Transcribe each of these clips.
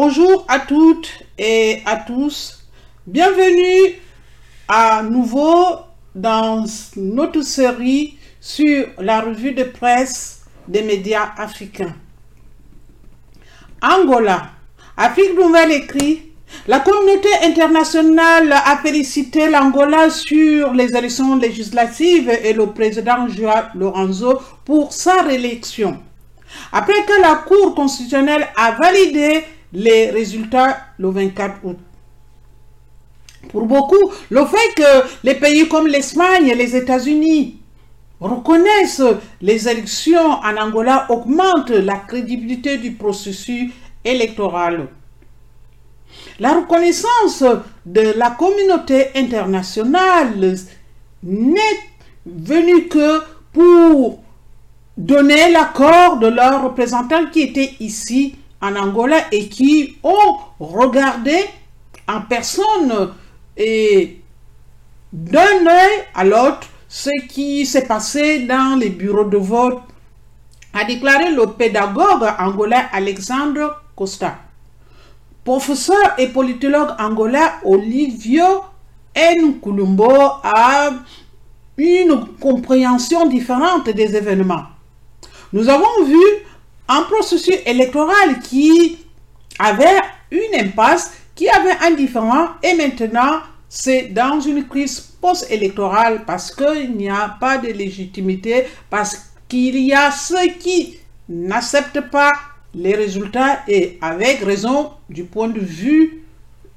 Bonjour à toutes et à tous. Bienvenue à nouveau dans notre série sur la revue de presse des médias africains. Angola. Afrique Nouvelle écrit la communauté internationale a félicité l'Angola sur les élections législatives et le président Joao Lorenzo pour sa réélection. Après que la Cour constitutionnelle a validé les résultats le 24 août. Pour beaucoup, le fait que les pays comme l'Espagne et les États-Unis reconnaissent les élections en Angola augmente la crédibilité du processus électoral. La reconnaissance de la communauté internationale n'est venue que pour donner l'accord de leurs représentants qui étaient ici en Angola et qui ont regardé en personne et d'un œil à l'autre ce qui s'est passé dans les bureaux de vote, a déclaré le pédagogue angolais Alexandre Costa. Professeur et politologue angolais Olivio Nkulumbo a une compréhension différente des événements. Nous avons vu un processus électoral qui avait une impasse, qui avait un différent, et maintenant c'est dans une crise post-électorale parce qu'il n'y a pas de légitimité, parce qu'il y a ceux qui n'acceptent pas les résultats et avec raison du point de vue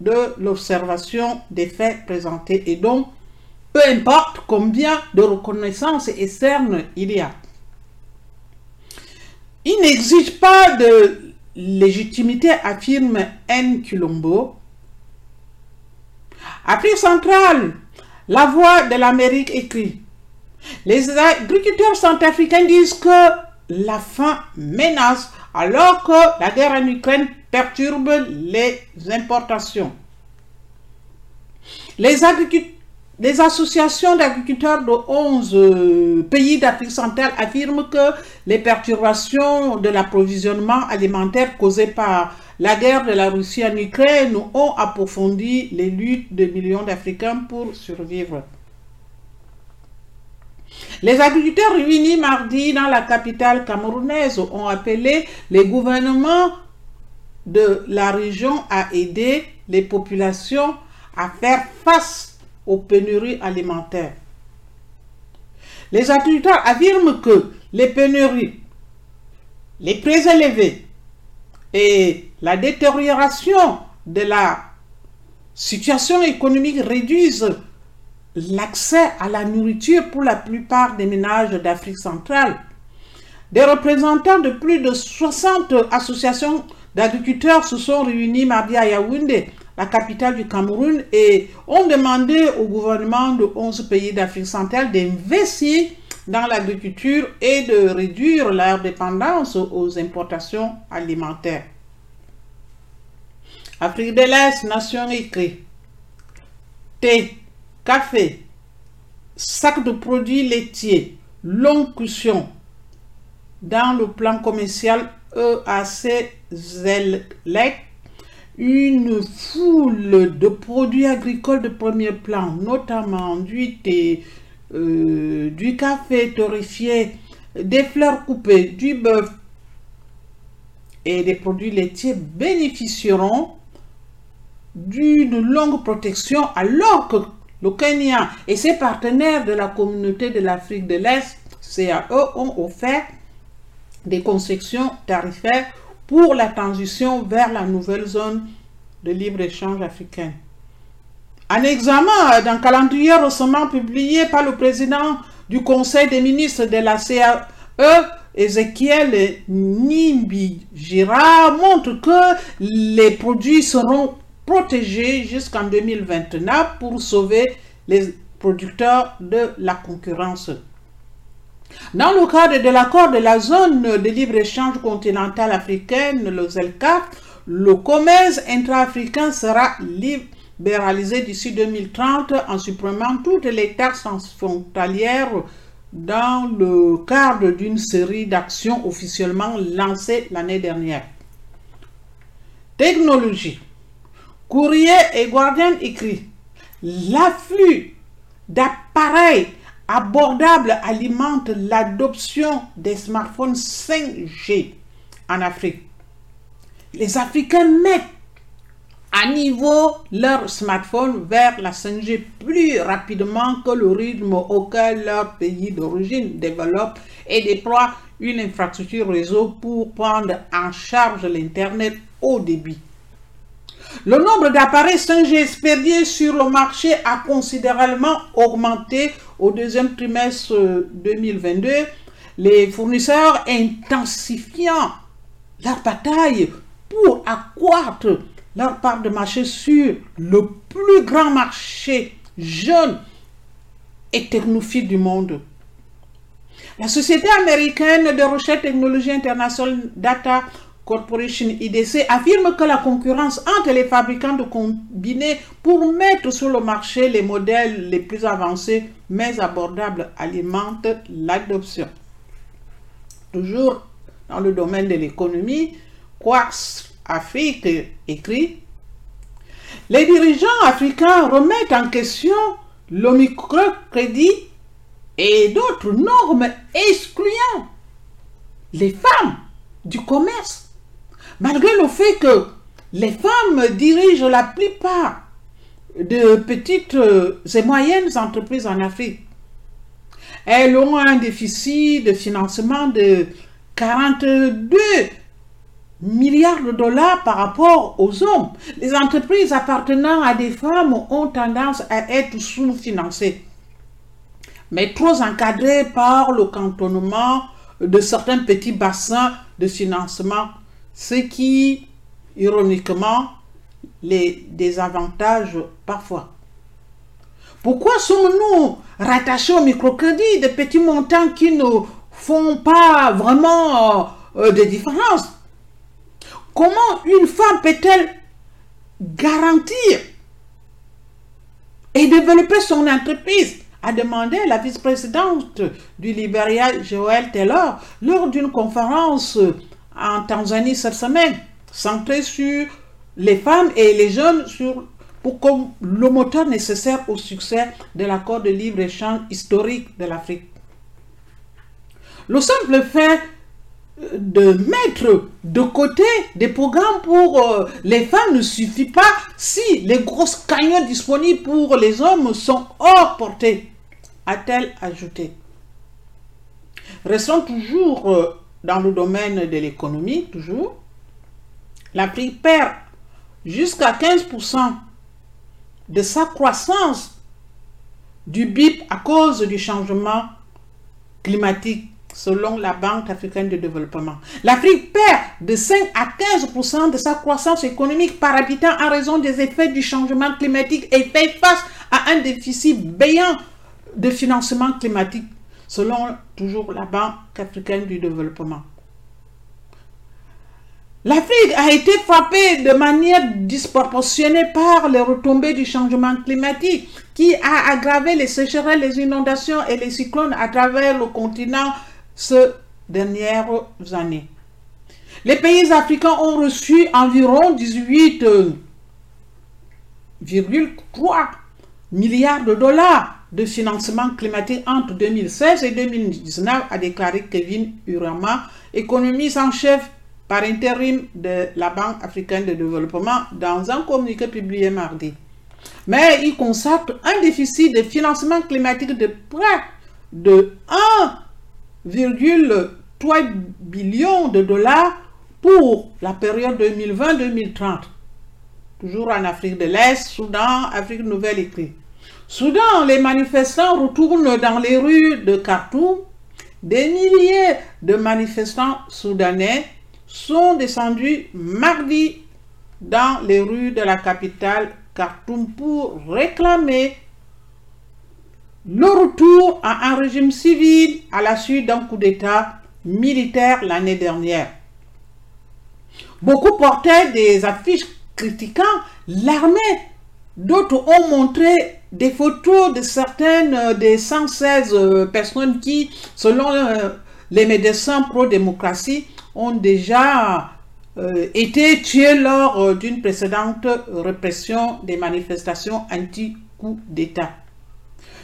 de l'observation des faits présentés. Et donc, peu importe combien de reconnaissance externe il y a. Il n'existe pas de légitimité, affirme N. Kulombo. Afrique centrale, la voix de l'Amérique écrit. Les agriculteurs centrafricains disent que la faim menace alors que la guerre en Ukraine perturbe les importations. Les, les associations d'agriculteurs de 11 euh, pays d'Afrique centrale affirment que les perturbations de l'approvisionnement alimentaire causées par la guerre de la Russie en Ukraine ont approfondi les luttes de millions d'Africains pour survivre. Les agriculteurs réunis mardi dans la capitale camerounaise ont appelé les gouvernements de la région à aider les populations à faire face aux pénuries alimentaires. Les agriculteurs affirment que les pénuries, les prix élevés et la détérioration de la situation économique réduisent l'accès à la nourriture pour la plupart des ménages d'Afrique centrale. Des représentants de plus de 60 associations d'agriculteurs se sont réunis mardi à Yaoundé, la capitale du Cameroun, et ont demandé au gouvernement de 11 pays d'Afrique centrale d'investir dans l'agriculture et de réduire leur dépendance aux importations alimentaires. Afrique de l'Est, nation écrit. Thé, café, sac de produits laitiers, longue cushion. Dans le plan commercial EAC Zelec, une foule de produits agricoles de premier plan, notamment du thé, euh, du café torréfié, des fleurs coupées, du bœuf. Et des produits laitiers bénéficieront d'une longue protection alors que le Kenya et ses partenaires de la communauté de l'Afrique de l'Est, CAE, ont offert des concessions tarifaires pour la transition vers la nouvelle zone de libre-échange africaine. Un examen d'un calendrier récemment publié par le président du Conseil des ministres de la CAE, Ezekiel Nimbi-Gira, montre que les produits seront protégés jusqu'en 2029 pour sauver les producteurs de la concurrence. Dans le cadre de l'accord de la zone de libre-échange continentale africaine, le ZELCA, le commerce intra-africain sera libéralisé d'ici 2030 en supprimant toutes les taxes frontalières dans le cadre d'une série d'actions officiellement lancées l'année dernière. Technologie. Courrier et Guardian écrit L'afflux d'appareils abordables alimente l'adoption des smartphones 5G en Afrique. Les Africains mettent à niveau leur smartphone vers la 5G plus rapidement que le rythme auquel leur pays d'origine développe et déploie une infrastructure réseau pour prendre en charge l'Internet au débit. Le nombre d'appareils 5G expédiés sur le marché a considérablement augmenté au deuxième trimestre 2022, les fournisseurs intensifiant leur bataille pour accroître leur part de marché sur le plus grand marché jeune et technophile du monde. La société américaine de recherche technologie internationale Data Corporation IDC affirme que la concurrence entre les fabricants de combinés pour mettre sur le marché les modèles les plus avancés mais abordables alimente l'adoption. Toujours dans le domaine de l'économie, Quarks Afrique écrit Les dirigeants africains remettent en question le microcrédit et d'autres normes excluant les femmes du commerce, malgré le fait que les femmes dirigent la plupart de petites et moyennes entreprises en Afrique. Elles ont un déficit de financement de 42 milliards de dollars par rapport aux hommes. Les entreprises appartenant à des femmes ont tendance à être sous-financées, mais trop encadrées par le cantonnement de certains petits bassins de financement, ce qui, ironiquement, les désavantage parfois. Pourquoi sommes-nous rattachés au microcrédit, des petits montants qui ne font pas vraiment euh, de différence? Comment une femme peut-elle garantir et développer son entreprise? A demandé la vice-présidente du Liberia, Joël Taylor, lors d'une conférence en Tanzanie cette semaine, centrée sur les femmes et les jeunes sur, pour comme le moteur nécessaire au succès de l'accord de libre-échange historique de l'Afrique. Le simple fait de mettre de côté des programmes pour euh, les femmes ne suffit pas si les grosses cagnottes disponibles pour les hommes sont hors portée, a-t-elle ajouté. Restons toujours euh, dans le domaine de l'économie, toujours. L'Afrique perd jusqu'à 15% de sa croissance du BIP à cause du changement climatique selon la Banque africaine de développement. L'Afrique perd de 5 à 15% de sa croissance économique par habitant en raison des effets du changement climatique et fait face à un déficit béant de financement climatique, selon toujours la Banque africaine du développement. L'Afrique a été frappée de manière disproportionnée par les retombées du changement climatique qui a aggravé les sécheresses, les inondations et les cyclones à travers le continent ces dernières années. Les pays africains ont reçu environ 18,3 milliards de dollars de financement climatique entre 2016 et 2019, a déclaré Kevin Urama, économiste en chef par intérim de la Banque africaine de développement dans un communiqué publié mardi. Mais il consacre un déficit de financement climatique de près de 1 3 billions de dollars pour la période 2020-2030. Toujours en Afrique de l'Est, Soudan, Afrique nouvelle écrit. Soudan, les manifestants retournent dans les rues de Khartoum. Des milliers de manifestants soudanais sont descendus mardi dans les rues de la capitale Khartoum pour réclamer le retour à un régime civil à la suite d'un coup d'État militaire l'année dernière. Beaucoup portaient des affiches critiquant l'armée. D'autres ont montré des photos de certaines euh, des 116 euh, personnes qui, selon euh, les médecins pro-démocratie, ont déjà été tués lors d'une précédente répression des manifestations anti-coup d'État.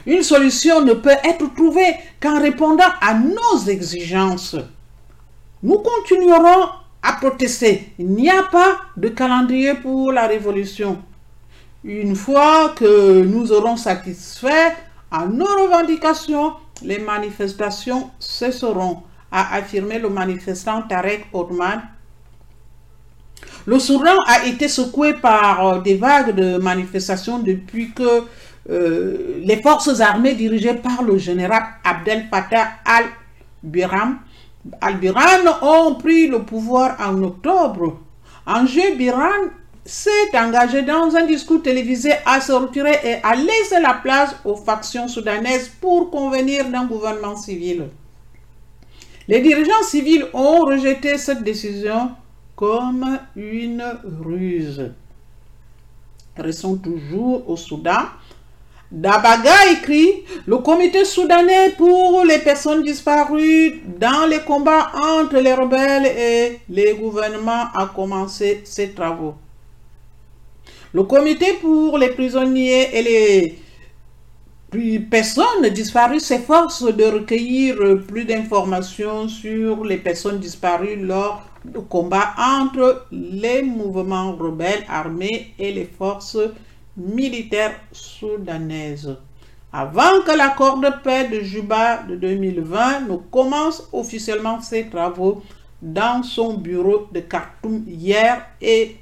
Une solution ne peut être trouvée qu'en répondant à nos exigences. Nous continuerons à protester. Il n'y a pas de calendrier pour la révolution. Une fois que nous aurons satisfait à nos revendications, les manifestations cesseront, a affirmé le manifestant Tarek Othman. Le Soudan a été secoué par euh, des vagues de manifestations depuis que euh, les forces armées dirigées par le général Abdel Fattah al-Biram al ont pris le pouvoir en octobre. Angers Biran s'est engagé dans un discours télévisé à se retirer et à laisser la place aux factions soudanaises pour convenir d'un gouvernement civil. Les dirigeants civils ont rejeté cette décision comme une ruse. Restons toujours au Soudan. Dabaga écrit Le comité soudanais pour les personnes disparues dans les combats entre les rebelles et les gouvernements a commencé ses travaux. Le comité pour les prisonniers et les personnes disparues s'efforce de recueillir plus d'informations sur les personnes disparues lors du combat entre les mouvements rebelles armés et les forces militaires soudanaises. Avant que l'accord de paix de Juba de 2020 ne commence officiellement ses travaux dans son bureau de Khartoum hier et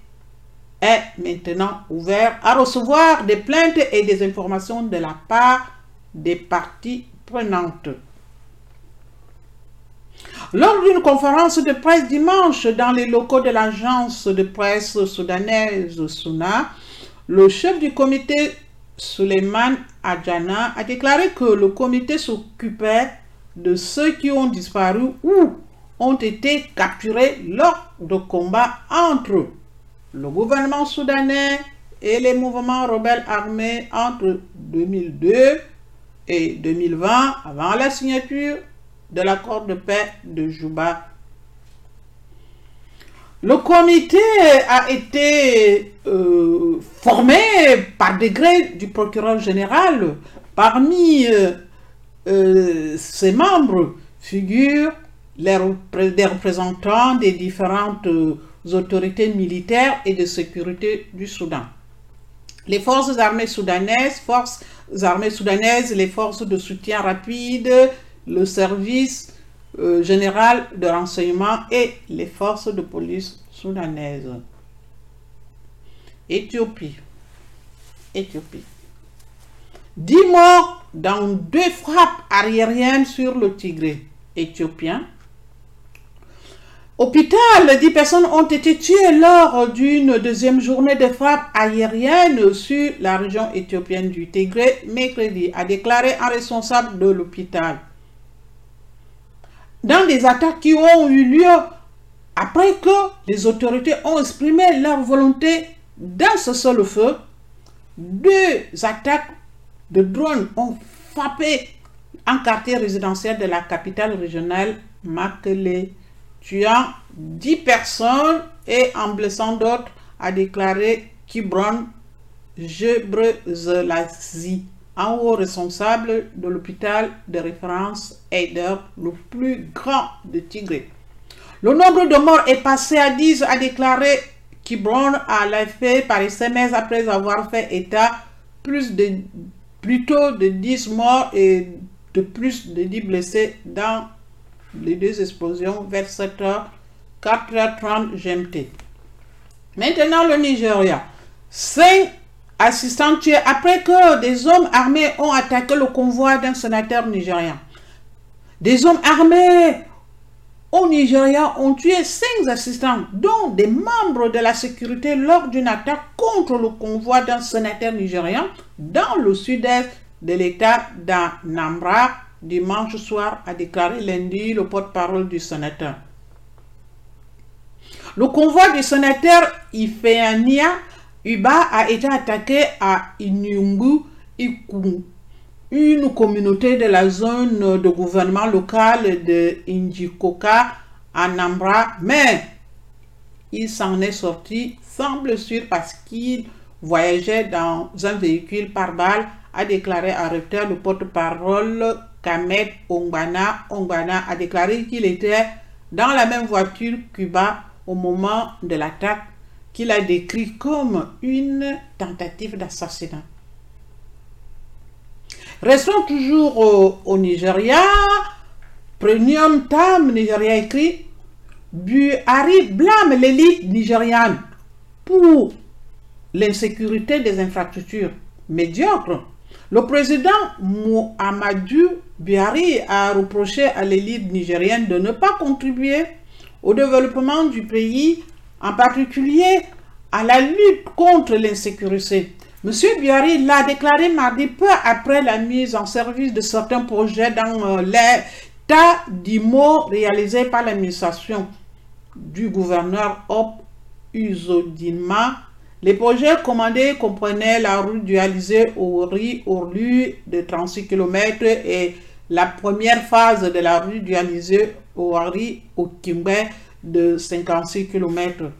est maintenant ouvert à recevoir des plaintes et des informations de la part des parties prenantes. Lors d'une conférence de presse dimanche dans les locaux de l'agence de presse soudanaise Suna, le chef du comité Suleiman Adjana a déclaré que le comité s'occupait de ceux qui ont disparu ou ont été capturés lors de combats entre eux le gouvernement soudanais et les mouvements rebelles armés entre 2002 et 2020, avant la signature de l'accord de paix de Juba. Le comité a été euh, formé par décret du procureur général. Parmi euh, euh, ses membres figurent les, des représentants des différentes autorités militaires et de sécurité du Soudan. Les forces armées soudanaises, forces armées soudanaises, les forces de soutien rapide, le service euh, général de renseignement et les forces de police soudanaises. Éthiopie. Éthiopie. Dix morts dans deux frappes aériennes sur le Tigré éthiopien Hôpital, 10 personnes ont été tuées lors d'une deuxième journée de frappe aérienne sur la région éthiopienne du Tigré mercredi, a déclaré un responsable de l'hôpital. Dans des attaques qui ont eu lieu après que les autorités ont exprimé leur volonté d'un seul feu, deux attaques de drones ont frappé un quartier résidentiel de la capitale régionale Makele tuant 10 personnes et en blessant d'autres, a déclaré Kibron Jebrezelazi, un haut responsable de l'hôpital de référence Eider, le plus grand de Tigré. Le nombre de morts est passé à 10, a déclaré Kibron à l'effet par SMS après avoir fait état plus de, plutôt de 10 morts et de plus de 10 blessés dans les deux explosions vers 7h, 4h30 GMT. Maintenant, le Nigeria. Cinq assistants tués après que des hommes armés ont attaqué le convoi d'un sénateur nigérien. Des hommes armés au Nigeria ont tué cinq assistants, dont des membres de la sécurité lors d'une attaque contre le convoi d'un sénateur nigérien dans le sud-est de l'État d'Anambra dimanche soir, a déclaré lundi le porte-parole du sénateur. Le convoi du sénateur Ifeania Uba a été attaqué à Inyungu Iku, une communauté de la zone de gouvernement local de Injikoka, Anambra, mais il s'en est sorti sans blessure parce qu'il voyageait dans un véhicule par balle, a déclaré à Reuters le porte-parole Kamed Ongbana. Ongbana a déclaré qu'il était dans la même voiture Cuba au moment de l'attaque qu'il a décrit comme une tentative d'assassinat. Restons toujours au, au Nigeria. Premium Tam Nigeria écrit Buhari blâme l'élite nigériane pour l'insécurité des infrastructures médiocres. Le président Muhammadu Buhari a reproché à l'élite nigérienne de ne pas contribuer au développement du pays, en particulier à la lutte contre l'insécurité. M. Buhari l'a déclaré mardi peu après la mise en service de certains projets dans euh, l'état d'IMO réalisés par l'administration du gouverneur Hop Uzodinma. Les projets commandés comprenaient la route dualisée au Orlu de 36 km et la première phase de la rue dualisée au Hari au Kimbe de 56 km.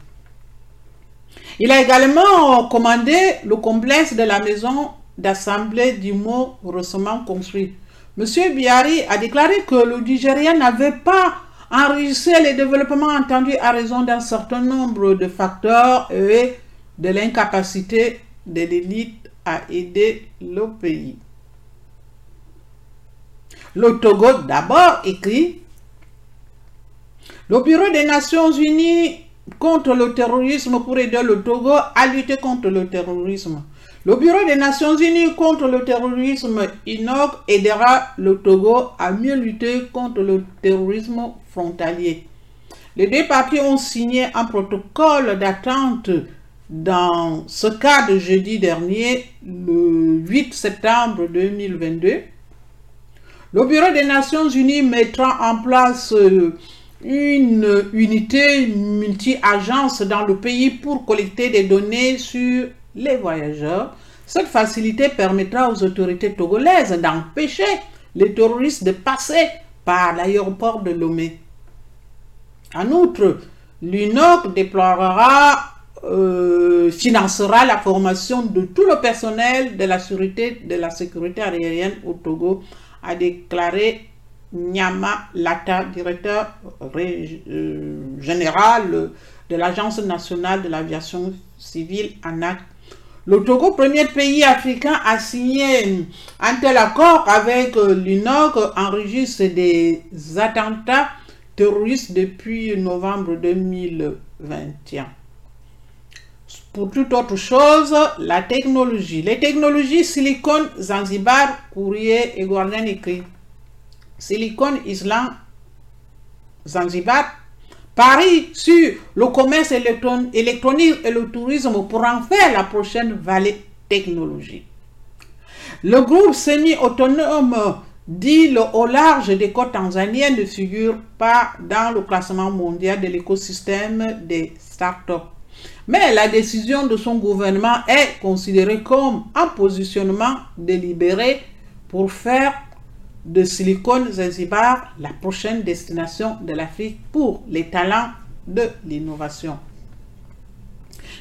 Il a également commandé le complexe de la maison d'assemblée du mot récemment construit. Monsieur Biari a déclaré que le Nigeria n'avait pas enregistré les développements entendus à raison d'un certain nombre de facteurs et de l'incapacité de l'élite à aider le pays. Le Togo d'abord écrit Le Bureau des Nations Unies contre le terrorisme pour aider le Togo à lutter contre le terrorisme. Le Bureau des Nations Unies contre le terrorisme INOC aidera le Togo à mieux lutter contre le terrorisme frontalier. Les deux parties ont signé un protocole d'attente dans ce cadre jeudi dernier, le 8 septembre 2022. Le Bureau des Nations Unies mettra en place euh, une unité multi-agence dans le pays pour collecter des données sur les voyageurs. Cette facilité permettra aux autorités togolaises d'empêcher les terroristes de passer par l'aéroport de Lomé. En outre, l'UNOC déploiera, euh, financera la formation de tout le personnel de la sécurité, aérienne au Togo a déclaré Nyama Lata, directeur euh, général de l'Agence nationale de l'aviation civile ANAC. Le Togo, premier pays africain à signer un tel accord avec euh, l'UNOC, enregistre des attentats terroristes depuis novembre 2021 pour toute autre chose, la technologie. Les technologies Silicon Zanzibar, courrier et Guardian écrit. Silicon Islam Zanzibar parie sur le commerce électronique et le tourisme pour en faire la prochaine vallée technologique. Le groupe semi-autonome dit le au large des côtes tanzaniennes ne figure pas dans le classement mondial de l'écosystème des startups. Mais la décision de son gouvernement est considérée comme un positionnement délibéré pour faire de Silicon Zanzibar la prochaine destination de l'Afrique pour les talents de l'innovation.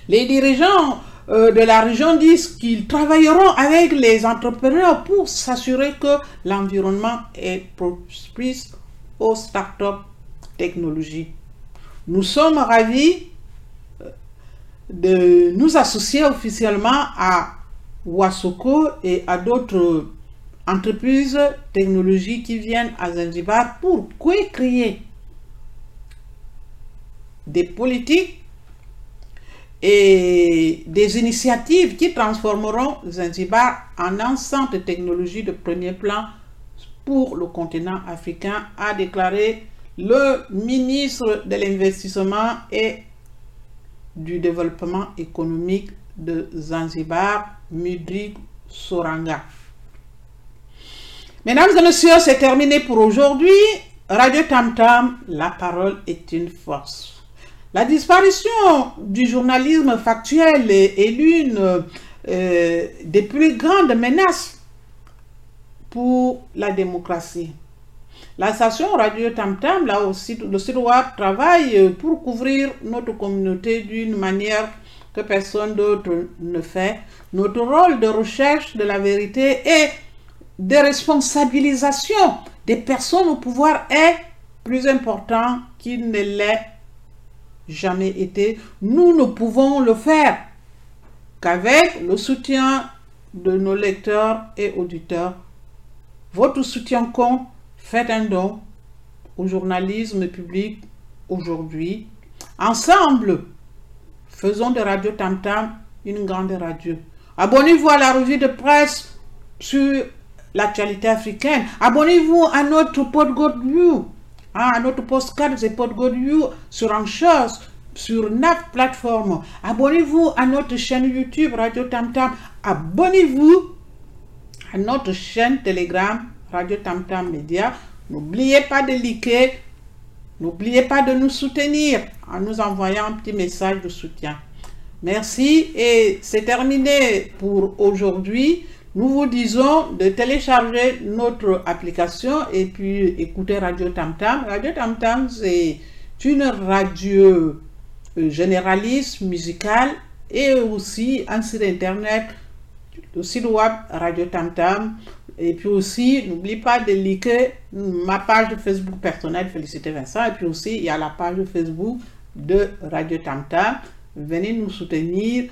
Les dirigeants euh, de la région disent qu'ils travailleront avec les entrepreneurs pour s'assurer que l'environnement est propice aux startups technologies. Nous sommes ravis de nous associer officiellement à Wasoko et à d'autres entreprises technologiques qui viennent à Zanzibar pour créer des politiques et des initiatives qui transformeront Zanzibar en un centre de technologie de premier plan pour le continent africain, a déclaré le ministre de l'Investissement et du développement économique de Zanzibar, Mudrik Soranga. Mesdames et messieurs, c'est terminé pour aujourd'hui. Radio Tam Tam, la parole est une force. La disparition du journalisme factuel est, l'une euh, des plus grandes menaces pour la démocratie. La station Radio Tam Tam, là aussi, le travaille pour couvrir notre communauté d'une manière que personne d'autre ne fait. Notre rôle de recherche de la vérité et de responsabilisation des personnes au pouvoir est plus important qu'il ne l'ait jamais été. Nous ne pouvons le faire qu'avec le soutien de nos lecteurs et auditeurs. Votre soutien compte. Faites un don au journalisme public aujourd'hui. Ensemble, faisons de Radio Tam Tam une grande radio. Abonnez-vous à la revue de presse sur l'actualité africaine. Abonnez-vous à notre podcast hein, à notre podcast View sur Anchors, sur NAP plateforme. Abonnez-vous à notre chaîne YouTube Radio Tam Tam. Abonnez-vous à notre chaîne Telegram Radio Tam Tam Média. N'oubliez pas de liker. N'oubliez pas de nous soutenir en nous envoyant un petit message de soutien. Merci et c'est terminé pour aujourd'hui. Nous vous disons de télécharger notre application et puis écouter Radio Tam Tam. Radio Tam Tam, c'est une radio euh, généraliste musicale et aussi un site internet, le site web Radio Tam Tam. Et puis aussi, n'oublie pas de liker ma page de Facebook personnelle, Félicité Vincent. Et puis aussi, il y a la page de Facebook de Radio Tam Tam. Venez nous soutenir.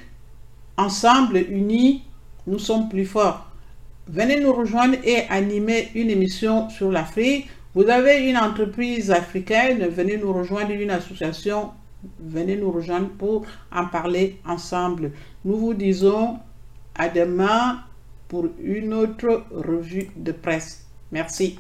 Ensemble, unis, nous sommes plus forts. Venez nous rejoindre et animer une émission sur l'Afrique. Vous avez une entreprise africaine, venez nous rejoindre une association, venez nous rejoindre pour en parler ensemble. Nous vous disons à demain pour une autre revue de presse. Merci.